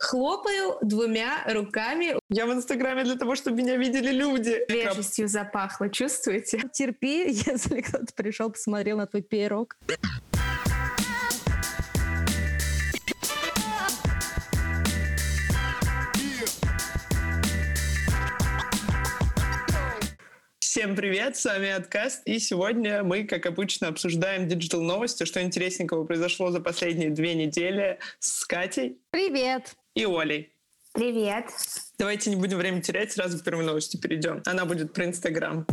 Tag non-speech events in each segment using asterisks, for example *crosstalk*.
Хлопаю двумя руками. Я в Инстаграме для того, чтобы меня видели люди. Свежестью запахло, чувствуете? Терпи, *laughs* если кто-то пришел, посмотрел на твой пирог. Всем привет, с вами Откаст, и сегодня мы, как обычно, обсуждаем digital новости, что интересненького произошло за последние две недели с Катей. Привет! И Олей. Привет. Давайте не будем время терять, сразу к первой новости перейдем. Она будет про Инстаграм.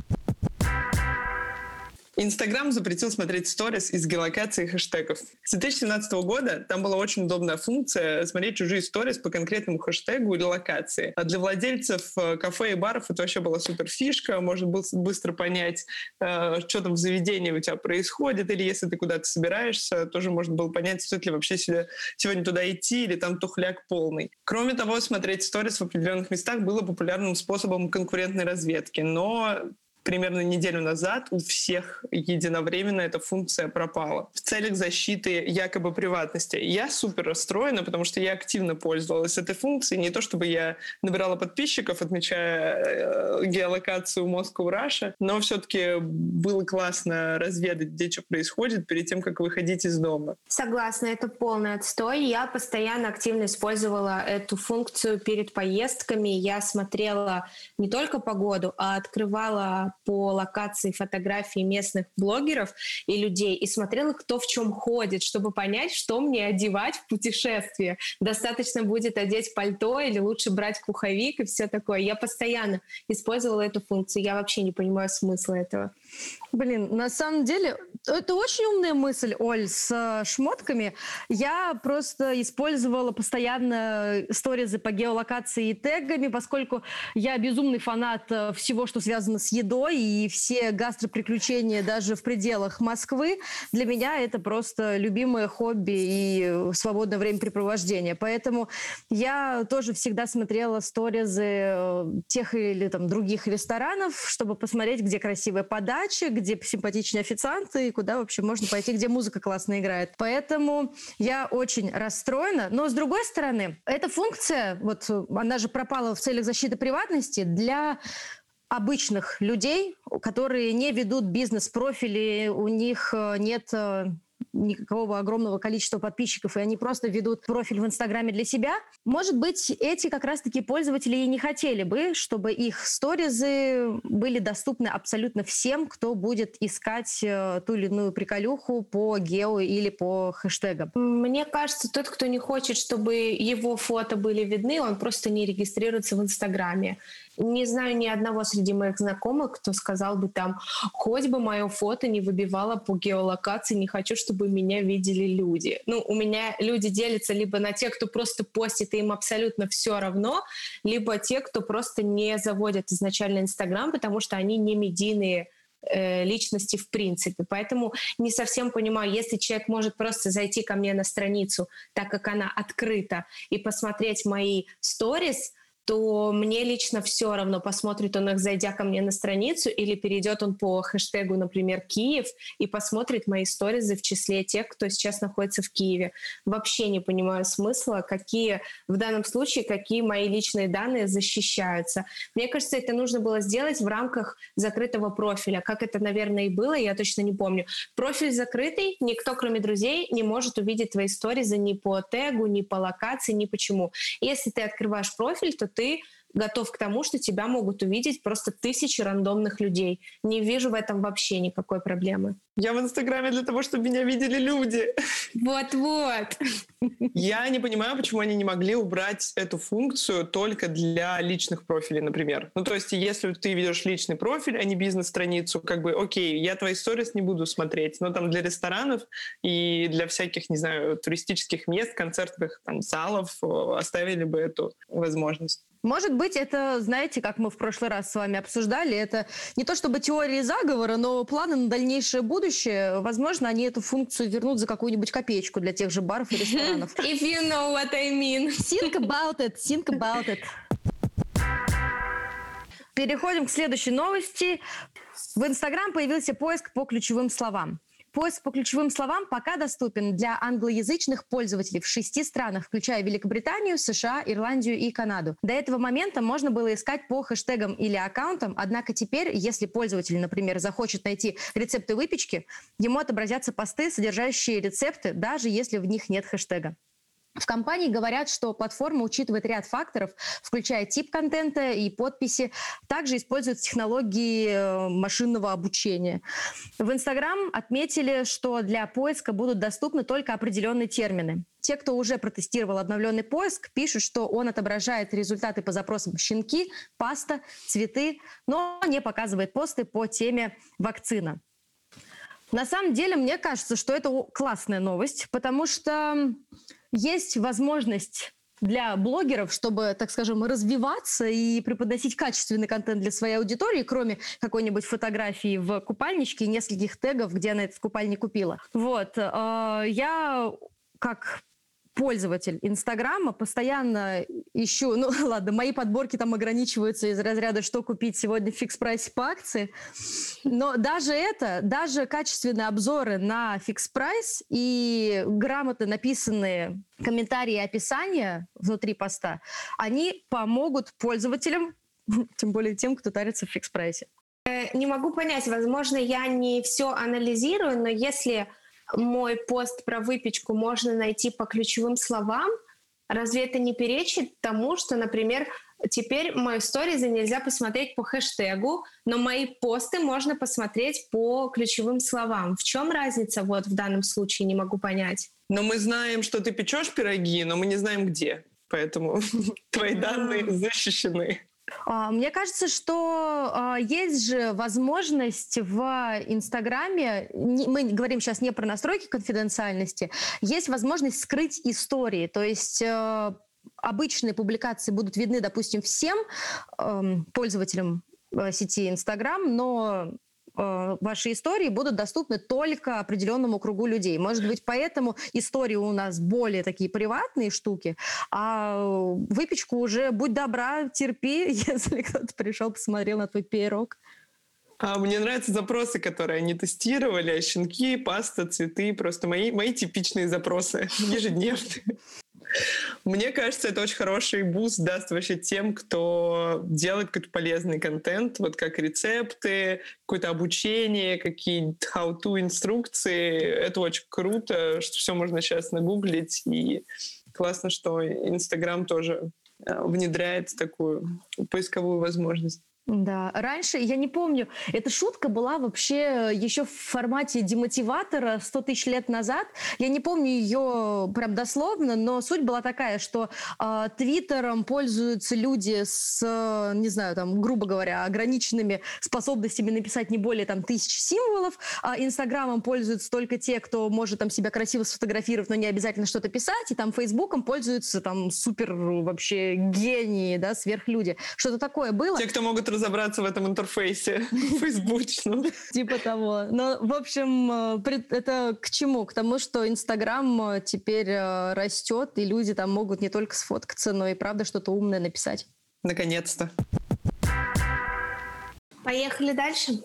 Инстаграм запретил смотреть сторис из геолокации и хэштегов. С 2017 года там была очень удобная функция смотреть чужие сторис по конкретному хэштегу или локации. А для владельцев э, кафе и баров это вообще была супер фишка. Можно было быстро понять, э, что там в заведении у тебя происходит, или если ты куда-то собираешься, тоже можно было понять, стоит ли вообще сегодня туда идти, или там тухляк полный. Кроме того, смотреть сторис в определенных местах было популярным способом конкурентной разведки, но примерно неделю назад у всех единовременно эта функция пропала в целях защиты якобы приватности. Я супер расстроена, потому что я активно пользовалась этой функцией. Не то чтобы я набирала подписчиков, отмечая э, геолокацию Moscow Russia, но все-таки было классно разведать, где что происходит перед тем, как выходить из дома. Согласна, это полный отстой. Я постоянно активно использовала эту функцию перед поездками. Я смотрела не только погоду, а открывала по локации фотографии местных блогеров и людей и смотрела, кто в чем ходит, чтобы понять, что мне одевать в путешествие. Достаточно будет одеть пальто или лучше брать пуховик и все такое. Я постоянно использовала эту функцию. Я вообще не понимаю смысла этого. Блин, на самом деле, это очень умная мысль, Оль, с э, шмотками. Я просто использовала постоянно сторизы по геолокации и тегами, поскольку я безумный фанат э, всего, что связано с едой, и все гастроприключения даже в пределах Москвы. Для меня это просто любимое хобби и свободное времяпрепровождение. Поэтому я тоже всегда смотрела сторизы э, тех или там других ресторанов, чтобы посмотреть, где красивая подача, подача, где симпатичные официанты, и куда вообще можно пойти, где музыка классно играет. Поэтому я очень расстроена. Но с другой стороны, эта функция, вот она же пропала в целях защиты приватности для обычных людей, которые не ведут бизнес-профили, у них э, нет э, никакого огромного количества подписчиков, и они просто ведут профиль в Инстаграме для себя. Может быть, эти как раз-таки пользователи и не хотели бы, чтобы их сторизы были доступны абсолютно всем, кто будет искать э, ту или иную приколюху по гео или по хэштегам. Мне кажется, тот, кто не хочет, чтобы его фото были видны, он просто не регистрируется в Инстаграме. Не знаю ни одного среди моих знакомых, кто сказал бы там, хоть бы мое фото не выбивало по геолокации, не хочу, чтобы меня видели люди. Ну, у меня люди делятся либо на тех, кто просто постит, и им абсолютно все равно, либо те, кто просто не заводят изначально Инстаграм, потому что они не медийные э, личности в принципе. Поэтому не совсем понимаю, если человек может просто зайти ко мне на страницу, так как она открыта, и посмотреть мои сторис, то мне лично все равно, посмотрит он их, зайдя ко мне на страницу, или перейдет он по хэштегу, например, Киев, и посмотрит мои сторизы в числе тех, кто сейчас находится в Киеве. Вообще не понимаю смысла, какие в данном случае, какие мои личные данные защищаются. Мне кажется, это нужно было сделать в рамках закрытого профиля. Как это, наверное, и было, я точно не помню. Профиль закрытый, никто, кроме друзей, не может увидеть твои сторизы ни по тегу, ни по локации, ни почему. Если ты открываешь профиль, то ты готов к тому, что тебя могут увидеть просто тысячи рандомных людей. Не вижу в этом вообще никакой проблемы. Я в Инстаграме для того, чтобы меня видели люди. Вот-вот. Я не понимаю, почему они не могли убрать эту функцию только для личных профилей, например. Ну, то есть, если ты ведешь личный профиль, а не бизнес-страницу, как бы, окей, я твои сторис не буду смотреть, но там для ресторанов и для всяких, не знаю, туристических мест, концертных там, залов оставили бы эту возможность. Может быть, это, знаете, как мы в прошлый раз с вами обсуждали, это не то чтобы теории заговора, но планы на дальнейшее будущее. Возможно, они эту функцию вернут за какую-нибудь копеечку для тех же баров и ресторанов. *laughs* If you know what I mean. Think about it, think about it. Переходим к следующей новости. В Инстаграм появился поиск по ключевым словам. Поиск по ключевым словам пока доступен для англоязычных пользователей в шести странах, включая Великобританию, США, Ирландию и Канаду. До этого момента можно было искать по хэштегам или аккаунтам, однако теперь, если пользователь, например, захочет найти рецепты выпечки, ему отобразятся посты, содержащие рецепты, даже если в них нет хэштега. В компании говорят, что платформа учитывает ряд факторов, включая тип контента и подписи. Также используют технологии э, машинного обучения. В Инстаграм отметили, что для поиска будут доступны только определенные термины. Те, кто уже протестировал обновленный поиск, пишут, что он отображает результаты по запросам щенки, паста, цветы, но не показывает посты по теме вакцина. На самом деле, мне кажется, что это классная новость, потому что есть возможность для блогеров, чтобы, так скажем, развиваться и преподносить качественный контент для своей аудитории, кроме какой-нибудь фотографии в купальничке и нескольких тегов, где она этот купальник купила. Вот. Э, я как пользователь Инстаграма, постоянно ищу, ну *laughs* ладно, мои подборки там ограничиваются из разряда, что купить сегодня в фикс-прайсе по акции, но даже это, даже качественные обзоры на фикс-прайс и грамотно написанные комментарии и описания внутри поста, они помогут пользователям, *laughs* тем более тем, кто тарится в фикс-прайсе. Э, не могу понять, возможно, я не все анализирую, но если мой пост про выпечку можно найти по ключевым словам, разве это не перечит тому, что, например, теперь мою сторизы нельзя посмотреть по хэштегу, но мои посты можно посмотреть по ключевым словам. В чем разница вот в данном случае, не могу понять. Но мы знаем, что ты печешь пироги, но мы не знаем где. Поэтому *laughs* твои данные защищены. А, мне кажется, что а, есть же возможность в Инстаграме, мы говорим сейчас не про настройки конфиденциальности, есть возможность скрыть истории. То есть э, обычные публикации будут видны, допустим, всем эм, пользователям э, сети Инстаграм, но ваши истории будут доступны только определенному кругу людей. Может быть, поэтому истории у нас более такие приватные штуки, а выпечку уже, будь добра, терпи, *laughs* если кто-то пришел, посмотрел на твой пирог. А мне нравятся запросы, которые они тестировали. Щенки, паста, цветы. Просто мои, мои типичные запросы *laughs* ежедневные. Мне кажется, это очень хороший буст даст вообще тем, кто делает какой-то полезный контент, вот как рецепты, какое-то обучение, какие-то how-to инструкции. Это очень круто, что все можно сейчас нагуглить. И классно, что Инстаграм тоже э, внедряет такую поисковую возможность. Да, раньше, я не помню, эта шутка была вообще еще в формате демотиватора 100 тысяч лет назад. Я не помню ее прям дословно, но суть была такая, что э, Твиттером пользуются люди с, э, не знаю, там, грубо говоря, ограниченными способностями написать не более там тысячи символов, а Инстаграмом пользуются только те, кто может там себя красиво сфотографировать, но не обязательно что-то писать, и там Фейсбуком пользуются там супер вообще гении, да, сверхлюди. Что-то такое было. Те, кто могут разобраться в этом интерфейсе *laughs* фейсбучном. Типа того. Но, в общем, э, это к чему? К тому, что Инстаграм э, теперь э, растет, и люди там могут не только сфоткаться, но и правда что-то умное написать. Наконец-то. Поехали дальше.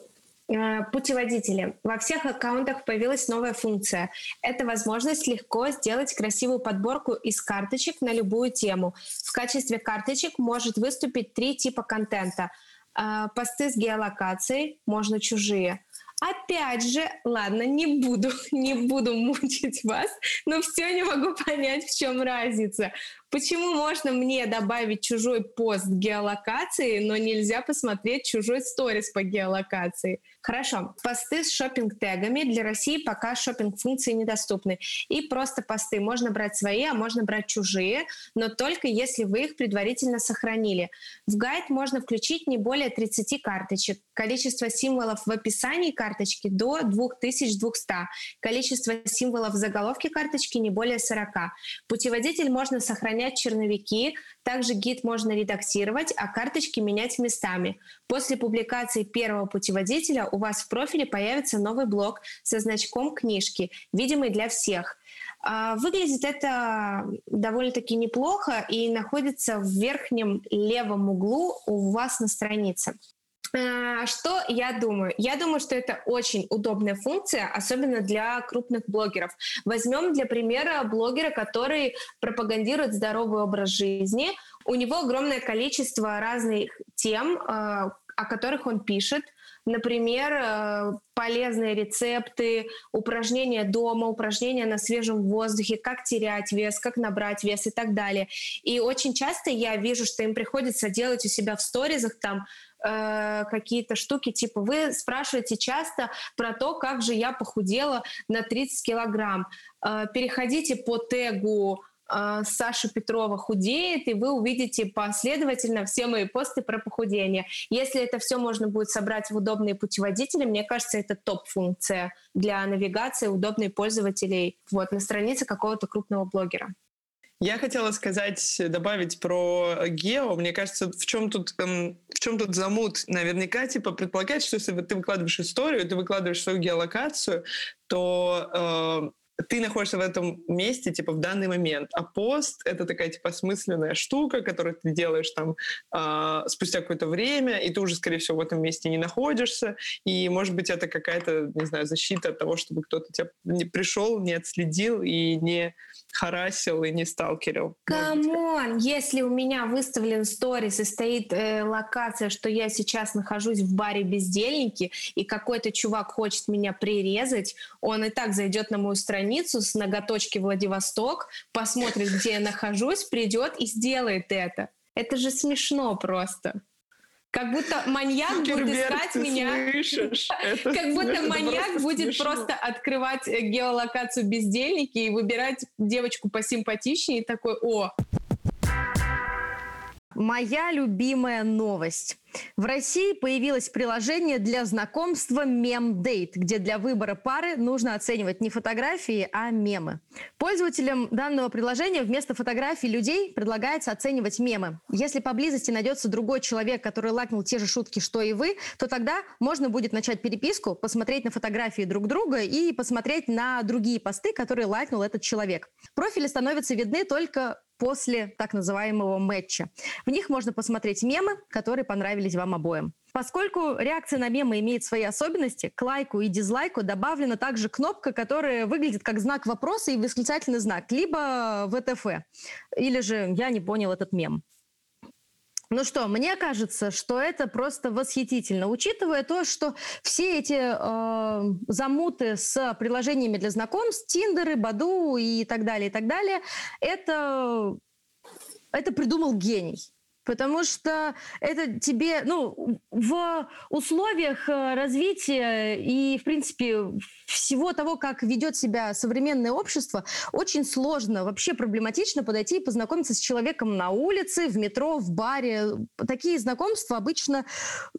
Путеводители. Во всех аккаунтах появилась новая функция. Это возможность легко сделать красивую подборку из карточек на любую тему. В качестве карточек может выступить три типа контента – посты с геолокацией, можно чужие. Опять же, ладно, не буду, *laughs* не буду мучить вас, но все не могу *laughs* понять, в чем разница. Почему можно мне добавить чужой пост геолокации, но нельзя посмотреть чужой сторис по геолокации? Хорошо. Посты с шопинг-тегами для России пока шопинг-функции недоступны. И просто посты. Можно брать свои, а можно брать чужие, но только если вы их предварительно сохранили. В гайд можно включить не более 30 карточек. Количество символов в описании карточки до 2200. Количество символов в заголовке карточки не более 40. Путеводитель можно сохранять черновики. Также гид можно редактировать, а карточки менять местами. После публикации первого путеводителя у вас в профиле появится новый блок со значком книжки, видимый для всех. А, выглядит это довольно-таки неплохо и находится в верхнем левом углу у вас на странице. Э, что я думаю? Я думаю, что это очень удобная функция, особенно для крупных блогеров. Возьмем для примера блогера, который пропагандирует здоровый образ жизни. У него огромное количество разных тем, э, о которых он пишет. Например, э, полезные рецепты, упражнения дома, упражнения на свежем воздухе, как терять вес, как набрать вес и так далее. И очень часто я вижу, что им приходится делать у себя в сторизах там э, какие-то штуки, типа вы спрашиваете часто про то, как же я похудела на 30 килограмм. Э, переходите по тегу э, Саша Петрова худеет, и вы увидите последовательно все мои посты про похудение. Если это все можно будет собрать в удобные путеводители, мне кажется, это топ-функция для навигации удобной пользователей вот, на странице какого-то крупного блогера. Я хотела сказать, добавить про гео. Мне кажется, в чем тут, эм, в чем тут замут? Наверняка, типа, предполагать, что если ты выкладываешь историю, ты выкладываешь свою геолокацию, то э, ты находишься в этом месте, типа, в данный момент. А пост — это такая, типа, осмысленная штука, которую ты делаешь там э, спустя какое-то время, и ты уже, скорее всего, в этом месте не находишься. И, может быть, это какая-то, не знаю, защита от того, чтобы кто-то тебя не пришел, не отследил и не харасил и не сталкерил. Come on, если у меня выставлен сторис и стоит э, локация, что я сейчас нахожусь в баре бездельники, и какой-то чувак хочет меня прирезать, он и так зайдет на мою страницу с ноготочки Владивосток, посмотрит, где я нахожусь, придет и сделает это. Это же смешно просто. Как будто маньяк будет искать меня. *laughs* как *laughs* будто маньяк будет просто открывать э, геолокацию бездельники и выбирать девочку посимпатичнее и такой, о, Моя любимая новость. В России появилось приложение для знакомства MemDate, где для выбора пары нужно оценивать не фотографии, а мемы. Пользователям данного приложения вместо фотографий людей предлагается оценивать мемы. Если поблизости найдется другой человек, который лайкнул те же шутки, что и вы, то тогда можно будет начать переписку, посмотреть на фотографии друг друга и посмотреть на другие посты, которые лайкнул этот человек. Профили становятся видны только после так называемого матча. В них можно посмотреть мемы, которые понравились вам обоим. Поскольку реакция на мемы имеет свои особенности, к лайку и дизлайку добавлена также кнопка, которая выглядит как знак вопроса и восклицательный знак, либо ВТФ, или же «я не понял этот мем». Ну что, мне кажется, что это просто восхитительно, учитывая то, что все эти э, замуты с приложениями для знакомств, Тиндеры, Баду и так далее, и так далее, это, это придумал гений. Потому что это тебе, ну, в условиях э, развития и, в принципе, всего того, как ведет себя современное общество, очень сложно, вообще проблематично подойти и познакомиться с человеком на улице, в метро, в баре. Такие знакомства обычно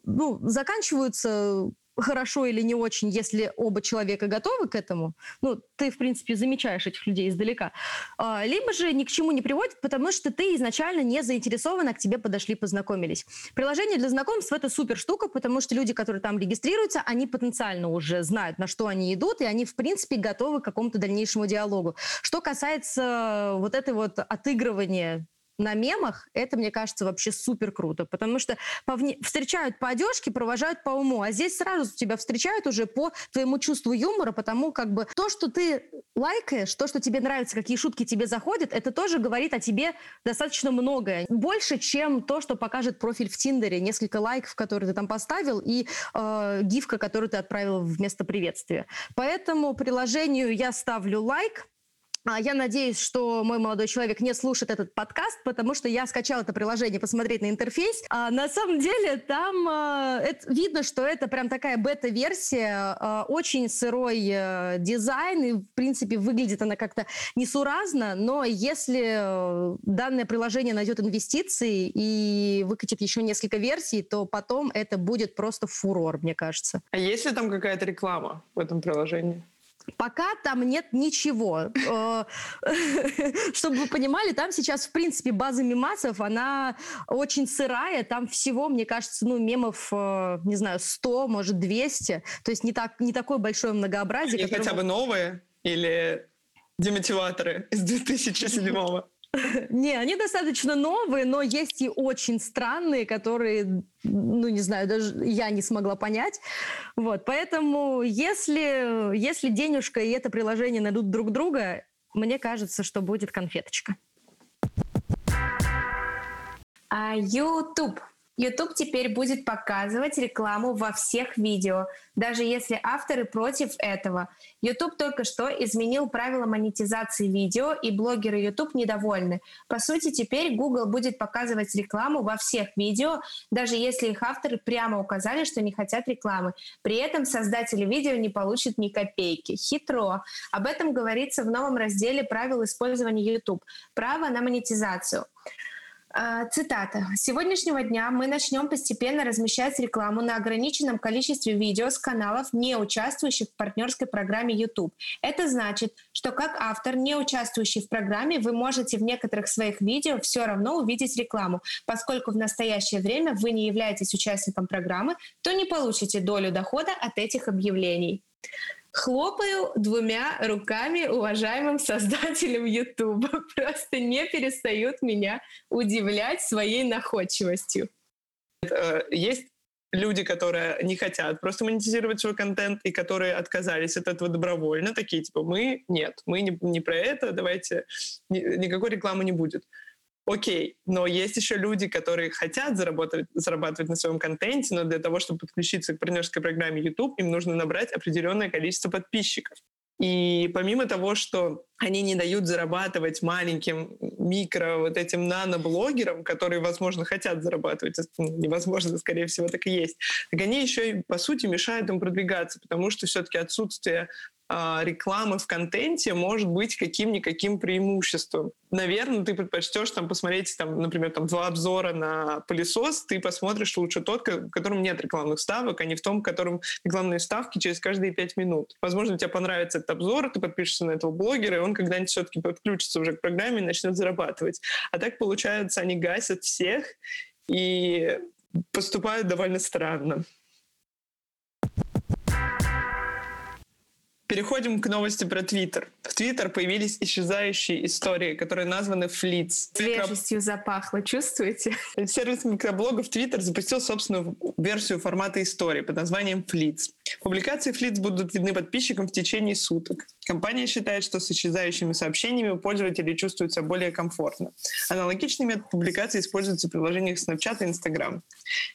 ну, заканчиваются хорошо или не очень, если оба человека готовы к этому, ну, ты, в принципе, замечаешь этих людей издалека, а, либо же ни к чему не приводит, потому что ты изначально не заинтересован, а к тебе подошли, познакомились. Приложение для знакомств – это супер штука, потому что люди, которые там регистрируются, они потенциально уже знают, на что они идут, и они, в принципе, готовы к какому-то дальнейшему диалогу. Что касается вот этой вот отыгрывания на мемах, это, мне кажется, вообще супер круто, потому что по вне... встречают по одежке, провожают по уму, а здесь сразу тебя встречают уже по твоему чувству юмора, потому как бы то, что ты лайкаешь, то, что тебе нравится, какие шутки тебе заходят, это тоже говорит о тебе достаточно многое. Больше, чем то, что покажет профиль в Тиндере, несколько лайков, которые ты там поставил, и э, гифка, которую ты отправил вместо приветствия. Поэтому приложению я ставлю лайк, я надеюсь, что мой молодой человек не слушает этот подкаст, потому что я скачала это приложение посмотреть на интерфейс. А на самом деле там а, это, видно, что это прям такая бета-версия, а, очень сырой а, дизайн, и в принципе выглядит она как-то несуразно, но если э, данное приложение найдет инвестиции и выкатит еще несколько версий, то потом это будет просто фурор, мне кажется. А есть ли там какая-то реклама в этом приложении? Пока там нет ничего. Э, *laughs* чтобы вы понимали, там сейчас, в принципе, база мемасов, она очень сырая. Там всего, мне кажется, ну, мемов, э, не знаю, 100, может, 200. То есть не, так, не такое большое многообразие. И хотя бы новые или демотиваторы из 2007 -го? *laughs* Не, они достаточно новые, но есть и очень странные, которые, ну, не знаю, даже я не смогла понять. Вот, поэтому если, если денежка и это приложение найдут друг друга, мне кажется, что будет конфеточка. А YouTube YouTube теперь будет показывать рекламу во всех видео, даже если авторы против этого. YouTube только что изменил правила монетизации видео, и блогеры YouTube недовольны. По сути, теперь Google будет показывать рекламу во всех видео, даже если их авторы прямо указали, что не хотят рекламы. При этом создатели видео не получат ни копейки. Хитро. Об этом говорится в новом разделе правил использования YouTube. Право на монетизацию. А, цитата. «С сегодняшнего дня мы начнем постепенно размещать рекламу на ограниченном количестве видео с каналов, не участвующих в партнерской программе YouTube. Это значит, что как автор, не участвующий в программе, вы можете в некоторых своих видео все равно увидеть рекламу. Поскольку в настоящее время вы не являетесь участником программы, то не получите долю дохода от этих объявлений». Хлопаю двумя руками уважаемым создателям YouTube. *laughs* Просто не перестают меня удивлять своей находчивостью. Э, есть люди, которые не хотят просто монетизировать свой контент и которые отказались от этого добровольно, такие типа мы нет, мы не, не про это, давайте никакой рекламы не будет. Окей, но есть еще люди, которые хотят заработать, зарабатывать на своем контенте, но для того, чтобы подключиться к партнерской программе YouTube, им нужно набрать определенное количество подписчиков. И помимо того, что они не дают зарабатывать маленьким микро вот этим наноблогерам, которые, возможно, хотят зарабатывать, невозможно, скорее всего, так и есть, так они еще и, по сути, мешают им продвигаться, потому что все-таки отсутствие а, рекламы в контенте может быть каким-никаким преимуществом. Наверное, ты предпочтешь там посмотреть, там, например, там два обзора на пылесос, ты посмотришь лучше тот, в котором нет рекламных ставок, а не в том, в котором рекламные ставки через каждые пять минут. Возможно, тебе понравится этот обзор, ты подпишешься на этого блогера, и он когда-нибудь все-таки подключится уже к программе и начнет зарабатывать. А так, получается, они гасят всех и поступают довольно странно. Переходим к новости про Твиттер. В Твиттер появились исчезающие истории, которые названы флиц. Свежестью запахло, чувствуете? Сервис микроблогов Твиттер запустил собственную версию формата истории под названием флиц. Публикации флиц будут видны подписчикам в течение суток. Компания считает, что с исчезающими сообщениями пользователи чувствуют себя более комфортно. Аналогичный метод публикации используется в приложениях Snapchat и Instagram.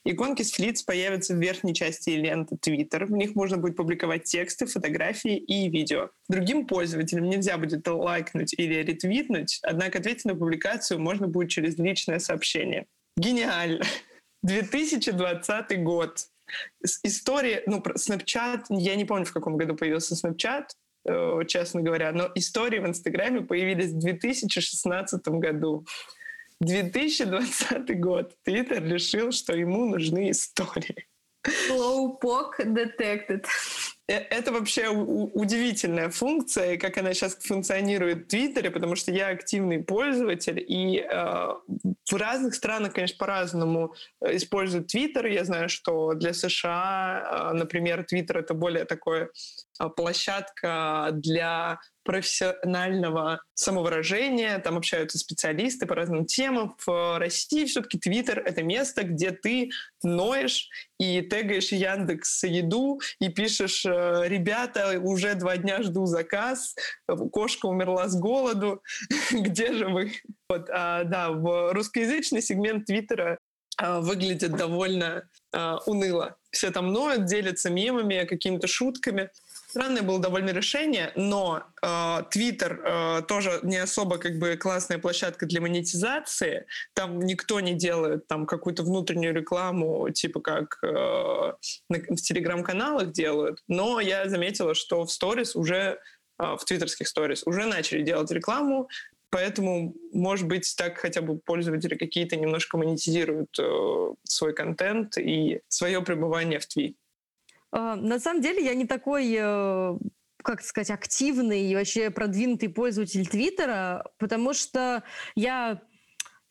Иконки с флиц появятся в верхней части ленты Twitter. В них можно будет публиковать тексты, фотографии и видео. Другим пользователям нельзя будет лайкнуть или ретвитнуть, однако ответить на публикацию можно будет через личное сообщение. Гениально! 2020 *laughs* год. История, ну, Snapchat, я не помню, в каком году появился Snapchat, э, честно говоря, но истории в Инстаграме появились в 2016 году. 2020 год. Твиттер решил, что ему нужны истории. Slowpoke detected. Э, это вообще удивительная функция, как она сейчас функционирует в Твиттере, потому что я активный пользователь, и э, в разных странах, конечно, по-разному э, используют Твиттер. Я знаю, что для США, э, например, Твиттер — это более такое э, площадка для профессионального самовыражения, там общаются специалисты по разным темам. В России все-таки Твиттер — это место, где ты ноешь и тегаешь Яндекс еду и пишешь «Ребята, уже два дня жду заказ, кошка умерла с голоду, *laughs* где же вы?» вот, а, Да, в русскоязычный сегмент Твиттера а, выглядит довольно а, уныло. Все там ноют, делятся мемами, какими-то шутками. Странное было довольно решение, но Твиттер э, э, тоже не особо как бы классная площадка для монетизации. Там никто не делает там какую-то внутреннюю рекламу, типа как э, в телеграм-каналах делают. Но я заметила, что в сторис уже э, в твиттерских сторис уже начали делать рекламу, поэтому, может быть, так хотя бы пользователи какие-то немножко монетизируют э, свой контент и свое пребывание в Твит. А, на самом деле я не такой э, как сказать, активный и вообще продвинутый пользователь Твиттера, потому что я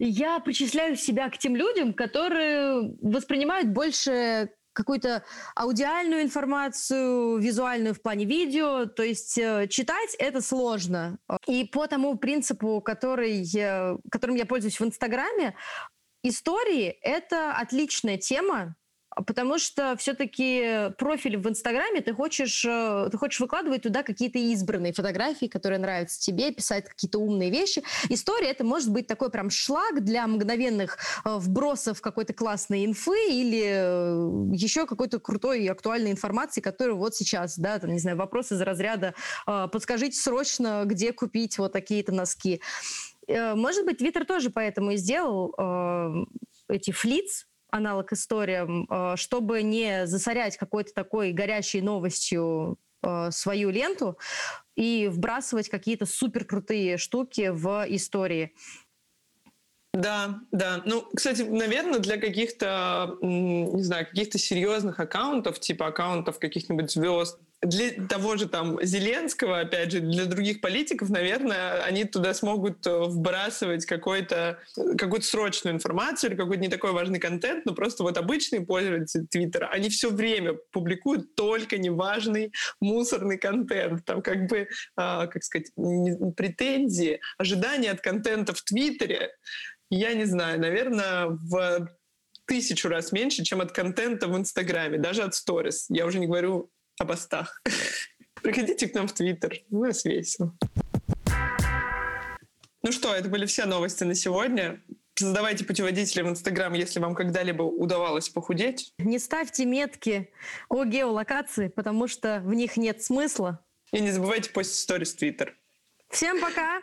я причисляю себя к тем людям, которые воспринимают больше какую-то аудиальную информацию, визуальную в плане видео. То есть э, читать это сложно. И по тому принципу, который, которым я пользуюсь в Инстаграме, истории — это отличная тема, потому что все-таки профиль в Инстаграме ты хочешь, э, ты хочешь выкладывать туда какие-то избранные фотографии, которые нравятся тебе, писать какие-то умные вещи. История это может быть такой прям шлак для мгновенных э, вбросов какой-то классной инфы или э, еще какой-то крутой и актуальной информации, которую вот сейчас, да, там, не знаю, вопросы из разряда «подскажите срочно, где купить вот такие-то носки». Может быть, Твиттер тоже поэтому и сделал эти флиц, аналог историям, э, чтобы не засорять какой-то такой горячей новостью э, свою ленту и вбрасывать какие-то супер крутые штуки в истории. Да, да. Ну, кстати, наверное, для каких-то, не знаю, каких-то серьезных аккаунтов, типа аккаунтов каких-нибудь звезд, для того же там Зеленского, опять же, для других политиков, наверное, они туда смогут э, вбрасывать какой-то, какую-то срочную информацию или какой-то не такой важный контент, но просто вот обычные пользователи Твиттера, они все время публикуют только неважный мусорный контент. Там как бы, э, как сказать, претензии, ожидания от контента в Твиттере, я не знаю, наверное, в тысячу раз меньше, чем от контента в Инстаграме, даже от сторис. Я уже не говорю о постах. *laughs* Приходите к нам в Твиттер. У нас весело. Ну что, это были все новости на сегодня. Создавайте путеводители в Инстаграм, если вам когда-либо удавалось похудеть. Не ставьте метки о геолокации, потому что в них нет смысла. И не забывайте постить сторис в Твиттер. Всем пока!